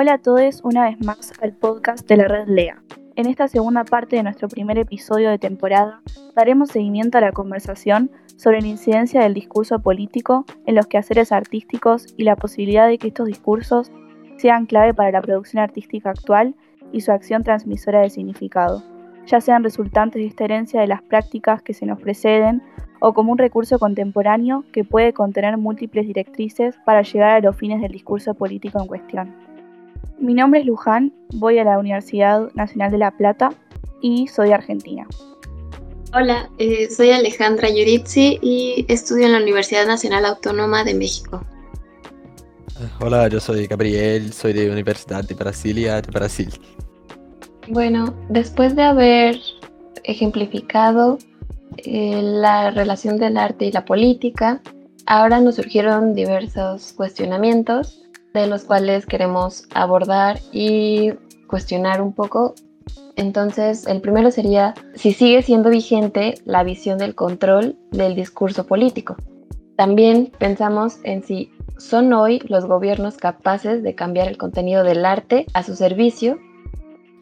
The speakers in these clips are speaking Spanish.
Hola a todos una vez más al podcast de la red LEA. En esta segunda parte de nuestro primer episodio de temporada daremos seguimiento a la conversación sobre la incidencia del discurso político en los quehaceres artísticos y la posibilidad de que estos discursos sean clave para la producción artística actual y su acción transmisora de significado, ya sean resultantes de esta herencia de las prácticas que se nos preceden o como un recurso contemporáneo que puede contener múltiples directrices para llegar a los fines del discurso político en cuestión. Mi nombre es Luján, voy a la Universidad Nacional de La Plata y soy argentina. Hola, eh, soy Alejandra Yuritsi y estudio en la Universidad Nacional Autónoma de México. Hola, yo soy Gabriel, soy de Universidad de Brasilia, de Brasil. Bueno, después de haber ejemplificado eh, la relación del arte y la política, ahora nos surgieron diversos cuestionamientos de los cuales queremos abordar y cuestionar un poco. Entonces, el primero sería si sigue siendo vigente la visión del control del discurso político. También pensamos en si son hoy los gobiernos capaces de cambiar el contenido del arte a su servicio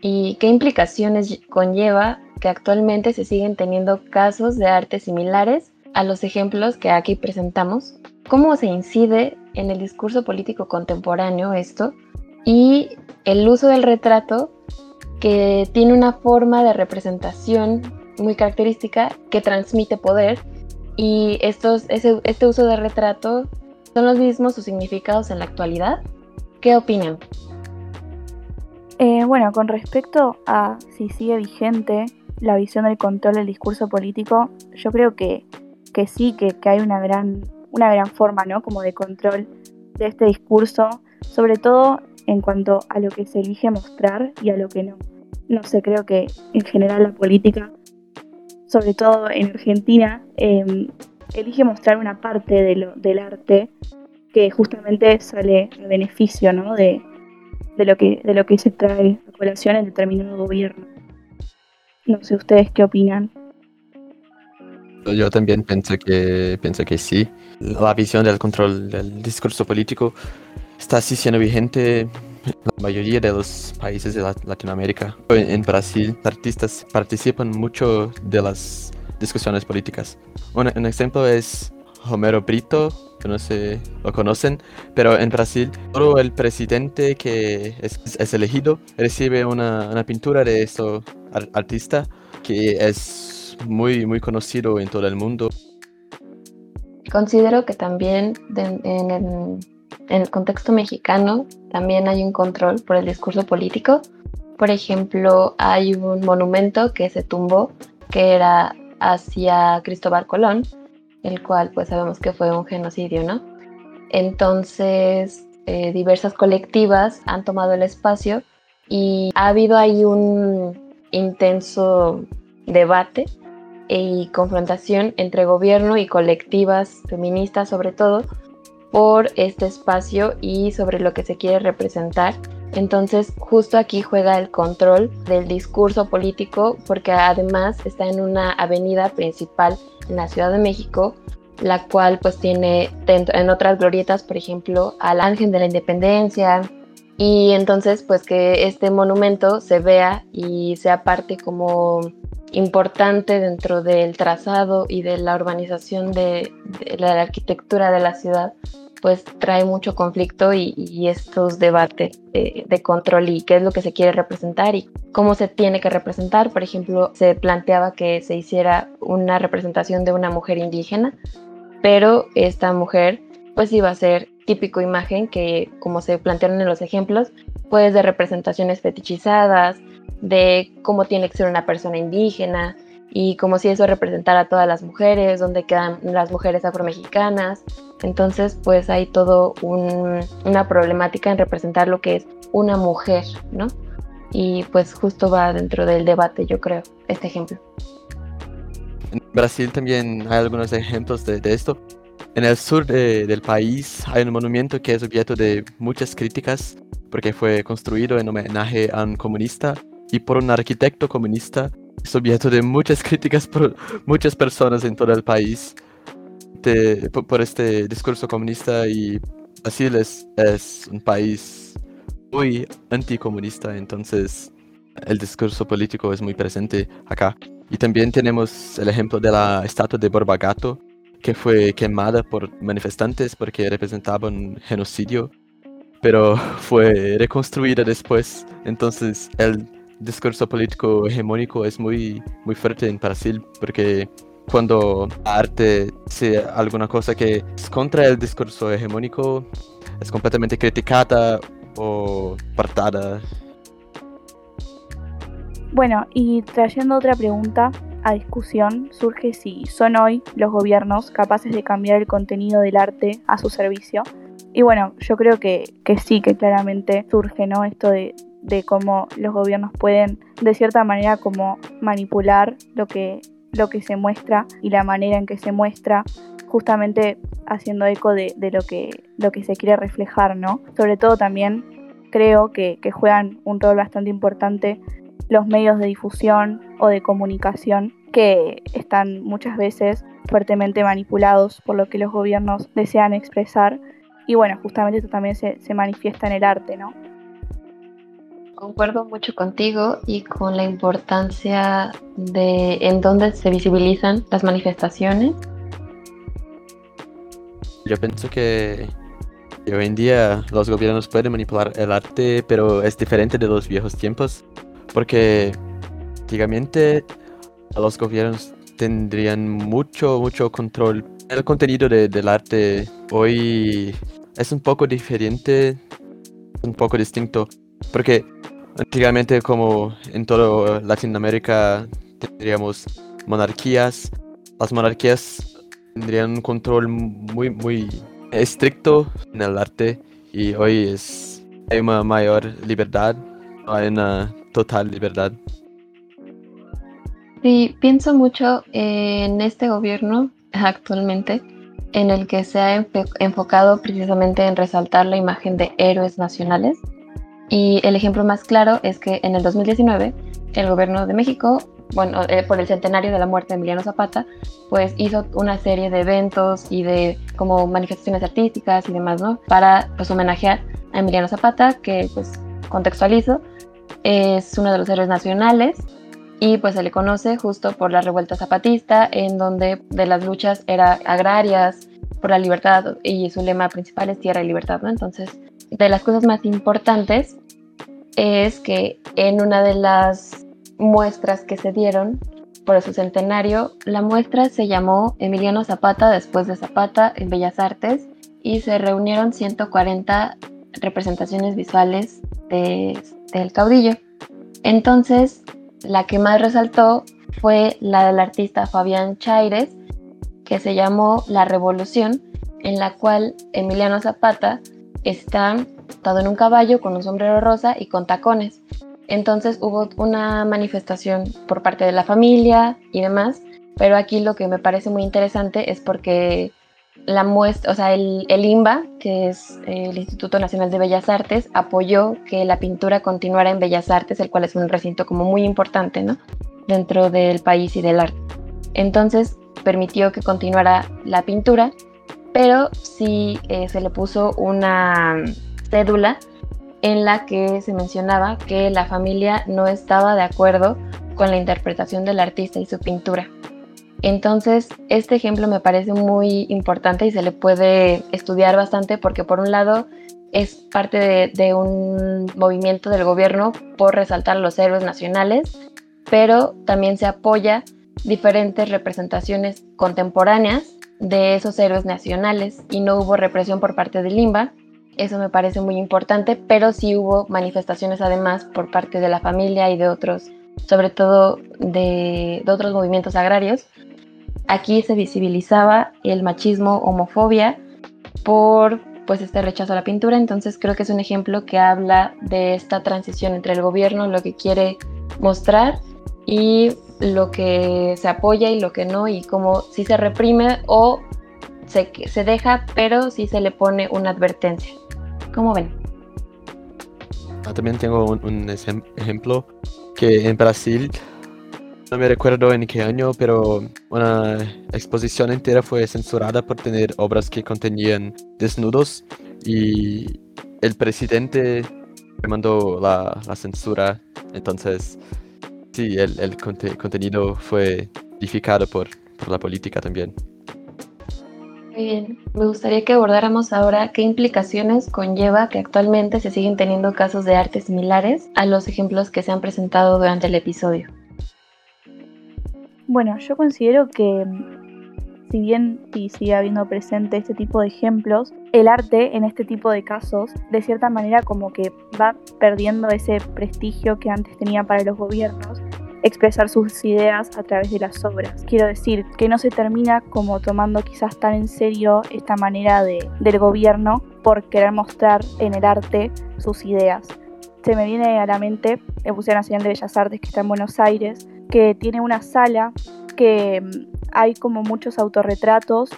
y qué implicaciones conlleva que actualmente se siguen teniendo casos de arte similares a los ejemplos que aquí presentamos, cómo se incide en el discurso político contemporáneo esto y el uso del retrato que tiene una forma de representación muy característica que transmite poder y estos, este uso de retrato son los mismos sus significados en la actualidad. ¿Qué opinan? Eh, bueno, con respecto a si sigue vigente la visión del control del discurso político, yo creo que, que sí, que, que, hay una gran, una gran forma, ¿no? Como de control de este discurso, sobre todo en cuanto a lo que se elige mostrar y a lo que no. No sé, creo que en general la política, sobre todo en Argentina, em, elige mostrar una parte de lo, del arte que justamente sale a beneficio ¿no? de, de, lo que, de lo que se trae a colación en determinado gobierno. No sé ustedes qué opinan. Yo también pienso que, pienso que sí. La visión del control del discurso político está así siendo vigente en la mayoría de los países de Latinoamérica. En Brasil, artistas participan mucho de las discusiones políticas. Un, un ejemplo es Homero Brito, que no sé, lo conocen, pero en Brasil todo el presidente que es, elegido recibe una, una pintura de este artista que es muy, muy conocido en todo el mundo. Considero que también en, en el contexto mexicano también hay un control por el discurso político. Por ejemplo, hay un monumento que se tumbó que era hacia Cristóbal Colón, el cual pues sabemos que fue un genocidio, ¿no? Entonces, eh, diversas colectivas han tomado el espacio y ha habido ahí un intenso debate y confrontación entre gobierno y colectivas feministas sobre todo por este espacio y sobre lo que se quiere representar. Entonces, justo aquí juega el control del discurso político porque además está en una avenida principal en la Ciudad de México, la cual pues tiene en otras glorietas, por ejemplo, al Ángel de la Independencia, y entonces pues que este monumento se vea y sea parte como importante dentro del trazado y de la urbanización de, la arquitectura de la ciudad, pues trae mucho conflicto y, estos debates de, de, control y qué es lo que se quiere representar y cómo se tiene que representar. Por ejemplo, se planteaba que se hiciera una representación de una mujer indígena, pero esta mujer pues iba a ser típico imagen que, como se plantearon en los ejemplos, pues de representaciones fetichizadas, de cómo tiene que ser una persona indígena y como si eso representara a todas las mujeres, donde quedan las mujeres afromexicanas. Entonces, pues hay todo una problemática en representar lo que es una mujer, ¿no? Y pues justo va dentro del debate, yo creo, este ejemplo. En Brasil también hay algunos ejemplos de, de esto. En el sur del país hay un monumento que es objeto de muchas críticas porque fue construido en homenaje a un comunista y por un arquitecto comunista. Es objeto de muchas críticas por muchas personas en todo el país por, este discurso comunista y Brasil es, es un país muy anticomunista, entonces el discurso político es muy presente acá. Y también tenemos el ejemplo de la estatua de Borbagato, que fue quemada por manifestantes porque representaba un genocidio, pero fue reconstruida después. Entonces el discurso político hegemónico es muy, muy fuerte en Brasil porque cuando arte sea alguna cosa que es contra el discurso hegemónico, es completamente criticada o apartada. Bueno, y trayendo otra pregunta a discusión, surge si son hoy los gobiernos capaces de cambiar el contenido del arte a su servicio. Y bueno, yo creo que, que sí, que claramente surge, ¿no? Esto de, de cómo los gobiernos pueden, de cierta manera, como manipular lo que, lo que se muestra y la manera en que se muestra, justamente haciendo eco de, de lo, que, lo que se quiere reflejar, ¿no? Sobre todo también creo que, que juegan un rol bastante importante los medios de difusión o de comunicación que están muchas veces fuertemente manipulados por lo que los gobiernos desean expresar. Y bueno, justamente esto también se, se manifiesta en el arte, ¿no? Concuerdo mucho contigo y con la importancia de en dónde se visibilizan las manifestaciones. Yo pienso que hoy en día los gobiernos pueden manipular el arte, pero es diferente de los viejos tiempos, porque antiguamente los gobiernos tendrían mucho, mucho control. El contenido de, del arte hoy es un poco diferente, un poco distinto, porque antiguamente como en toda Latinoamérica tendríamos monarquías, las monarquías tendrían un control muy, muy estricto en el arte y hoy hay una mayor libertad, hay una total libertad. Sí, pienso mucho en este gobierno actualmente, en el que se ha enfocado precisamente en resaltar la imagen de héroes nacionales. Y el ejemplo más claro es que en el 2019 el gobierno de México, bueno, eh, por el centenario de la muerte de Emiliano Zapata, pues hizo una serie de eventos y de como manifestaciones artísticas y demás, ¿no? Para pues homenajear a Emiliano Zapata, que pues contextualizo, es uno de los héroes nacionales y pues se le conoce justo por la revuelta zapatista, en donde de las luchas era agrarias, por la libertad y su lema principal es tierra y libertad, ¿no? Entonces, de las cosas más importantes es que en una de las muestras que se dieron por su centenario, la muestra se llamó Emiliano Zapata después de Zapata en Bellas Artes y se reunieron 140 representaciones visuales de, del caudillo. Entonces, la que más resaltó fue la del artista Fabián Chaires, que se llamó La Revolución, en la cual Emiliano Zapata está montado en un caballo con un sombrero rosa y con tacones. Entonces hubo una manifestación por parte de la familia y demás, pero aquí lo que me parece muy interesante es porque la muestra, o sea, el, el INBA, que es el Instituto Nacional de Bellas Artes, apoyó que la pintura continuara en Bellas Artes, el cual es un recinto como muy importante, ¿no? Dentro del país y del arte. Entonces permitió que continuara la pintura, pero sí eh, se le puso una cédula en la que se mencionaba que la familia no estaba de acuerdo con la interpretación del artista y su pintura. Entonces, este ejemplo me parece muy importante y se le puede estudiar bastante porque por un lado es parte de, un movimiento del gobierno por resaltar los héroes nacionales, pero también se apoya diferentes representaciones contemporáneas de esos héroes nacionales y no hubo represión por parte de Limba. Eso me parece muy importante, pero sí hubo manifestaciones además por parte de la familia y de otros, sobre todo de otros movimientos agrarios, Aquí se visibilizaba el machismo, homofobia por pues este rechazo a la pintura, entonces creo que es un ejemplo que habla de esta transición entre el gobierno, lo que quiere mostrar y lo que se apoya y lo que no, y cómo si se reprime o se, se deja, pero si se le pone una advertencia. ¿Cómo ven? Ah, también tengo un, un ejemplo que en Brasil no me recuerdo en qué año, pero una exposición entera fue censurada por tener obras que contenían desnudos y el presidente mandó la, censura, entonces sí, el, el contenido fue edificado por, por la política también. Muy bien, me gustaría que abordáramos ahora qué implicaciones conlleva que actualmente se siguen teniendo casos de arte similares a los ejemplos que se han presentado durante el episodio. Bueno, yo considero que si bien y sigue habiendo presente este tipo de ejemplos, el arte en este tipo de casos, de cierta manera como que va perdiendo ese prestigio que antes tenía para los gobiernos expresar sus ideas a través de las obras. Quiero decir, que no se termina como tomando quizás tan en serio esta manera de, del gobierno por querer mostrar en el arte sus ideas. Se me viene a la mente el Museo Nacional de Bellas Artes que está en Buenos Aires, que tiene una sala que mm, hay como muchos autorretratos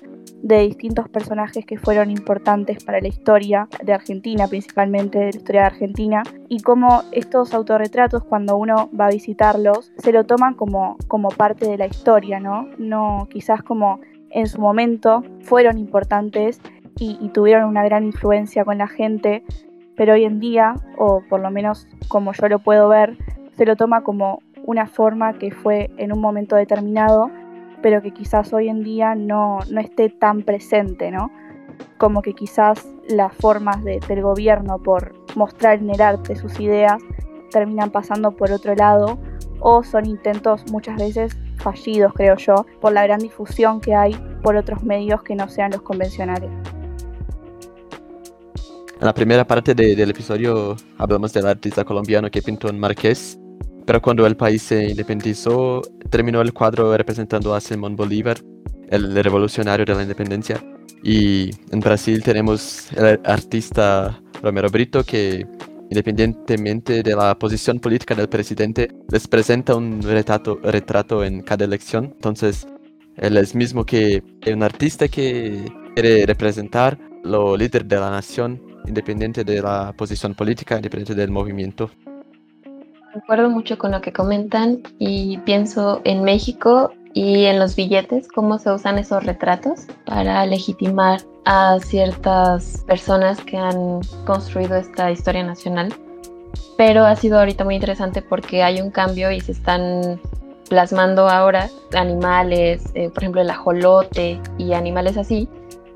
de distintos personajes que fueron importantes para la historia de Argentina, principalmente de la historia de Argentina, y cómo estos autorretratos, cuando uno va a visitarlos, se lo toman como, como parte de la historia, ¿no? No quizás como en su momento fueron importantes y, y tuvieron una gran influencia con la gente, pero hoy en día, o por lo menos como yo lo puedo ver, se lo toma como una forma que fue en un momento determinado, pero que quizás hoy en día no, no esté tan presente, ¿no? Como que quizás las formas del gobierno por mostrar en el arte sus ideas terminan pasando por otro lado o son intentos muchas veces fallidos, creo yo, por la gran difusión que hay por otros medios que no sean los convencionales. En la primera parte del episodio hablamos del artista colombiano que pintó en Marqués pero cuando el país se independizó, terminó el cuadro representando a Simón Bolívar, el revolucionario de la independencia. Y en Brasil tenemos el artista Romero Brito, que independientemente de la posición política del presidente, les presenta un retrato, retrato en cada elección. Entonces, él es mismo que un artista que quiere representar lo líder de la nación, independiente de la posición política, independiente del movimiento. Recuerdo mucho con lo que comentan y pienso en México y en los billetes, cómo se usan esos retratos para legitimar a ciertas personas que han construido esta historia nacional. Pero ha sido ahorita muy interesante porque hay un cambio y se están plasmando ahora animales, eh, por ejemplo el ajolote y animales así,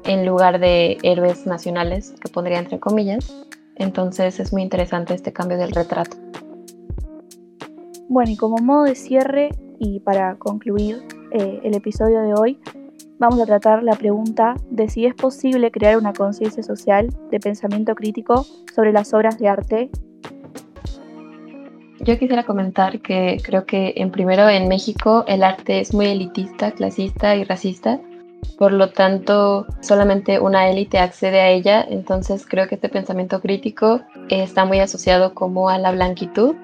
en lugar de héroes nacionales, que pondría entre comillas. Entonces es muy interesante este cambio del retrato. Bueno, y como modo de cierre y para concluir eh, el episodio de hoy, vamos a tratar la pregunta de si es posible crear una conciencia social de pensamiento crítico sobre las obras de arte. Yo quisiera comentar que creo que en primero en México el arte es muy elitista, clasista y racista. Por lo tanto, solamente una élite accede a ella, entonces creo que este pensamiento crítico está muy asociado como a la blanquitud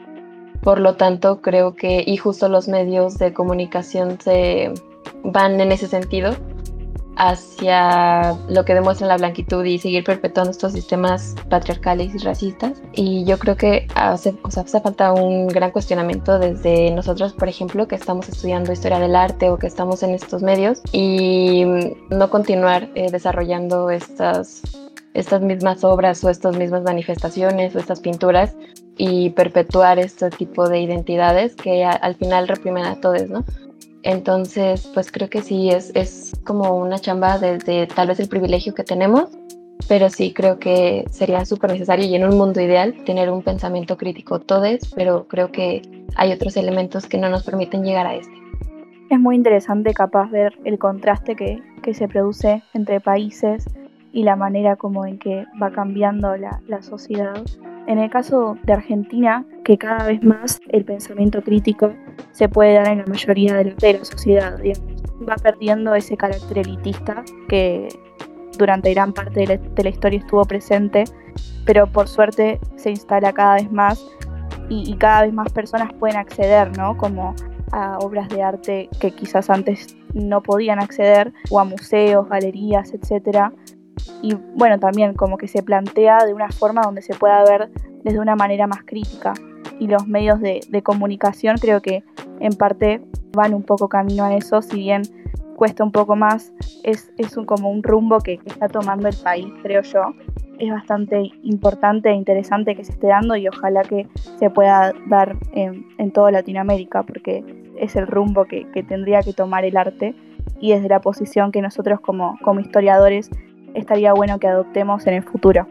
por lo tanto, creo que, y justo los medios de comunicación se van en ese sentido, hacia lo que demuestra la blanquitud y seguir perpetuando estos sistemas patriarcales y racistas. Y yo creo que hace, hace falta un gran cuestionamiento desde nosotros, por ejemplo, que estamos estudiando historia del arte o que estamos en estos medios y no continuar eh, desarrollando estas, estas mismas obras o estas mismas manifestaciones o estas pinturas y perpetuar este tipo de identidades que al final reprimen a todos, ¿no? Entonces, pues creo que sí, es, es como una chamba desde tal vez el privilegio que tenemos, pero sí creo que sería súper necesario y en un mundo ideal tener un pensamiento crítico todos, pero creo que hay otros elementos que no nos permiten llegar a este. Es muy interesante capaz ver el contraste que, que se produce entre países y la manera como en que va cambiando la, la sociedad en el caso de Argentina, que cada vez más el pensamiento crítico se puede dar en la mayoría de la, sociedad, va perdiendo ese carácter elitista que durante gran parte de la, historia estuvo presente, pero por suerte se instala cada vez más y, cada vez más personas pueden acceder, ¿no? Como a obras de arte que quizás antes no podían acceder, o a museos, galerías, etcétera, y bueno, también como que se plantea de una forma donde se pueda ver desde una manera más crítica. Y los medios de, comunicación creo que en parte van un poco camino a eso, si bien cuesta un poco más, es, es un, como un rumbo que, está tomando el país, creo yo. es bastante importante e interesante que se esté dando y ojalá que se pueda dar en, toda Latinoamérica, porque es el rumbo que, tendría que tomar el arte y desde la posición que nosotros como, como historiadores estaría bueno que adoptemos en el futuro.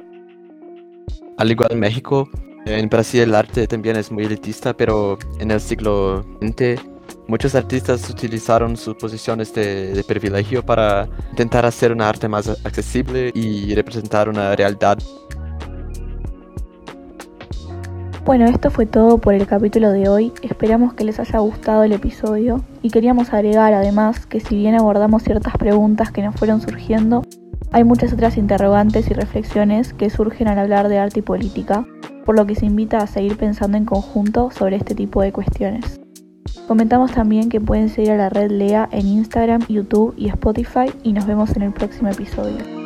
Al igual en México, en Brasil el arte también es muy elitista, pero en el siglo XX muchos artistas utilizaron sus posiciones de, privilegio para intentar hacer un arte más accesible y representar una realidad. Bueno, esto fue todo por el capítulo de hoy. Esperamos que les haya gustado el episodio y queríamos agregar además que si bien abordamos ciertas preguntas que nos fueron surgiendo, hay muchas otras interrogantes y reflexiones que surgen al hablar de arte y política, por lo que se invita a seguir pensando en conjunto sobre este tipo de cuestiones. Comentamos también que pueden seguir a la red Lea en Instagram, YouTube y Spotify y nos vemos en el próximo episodio.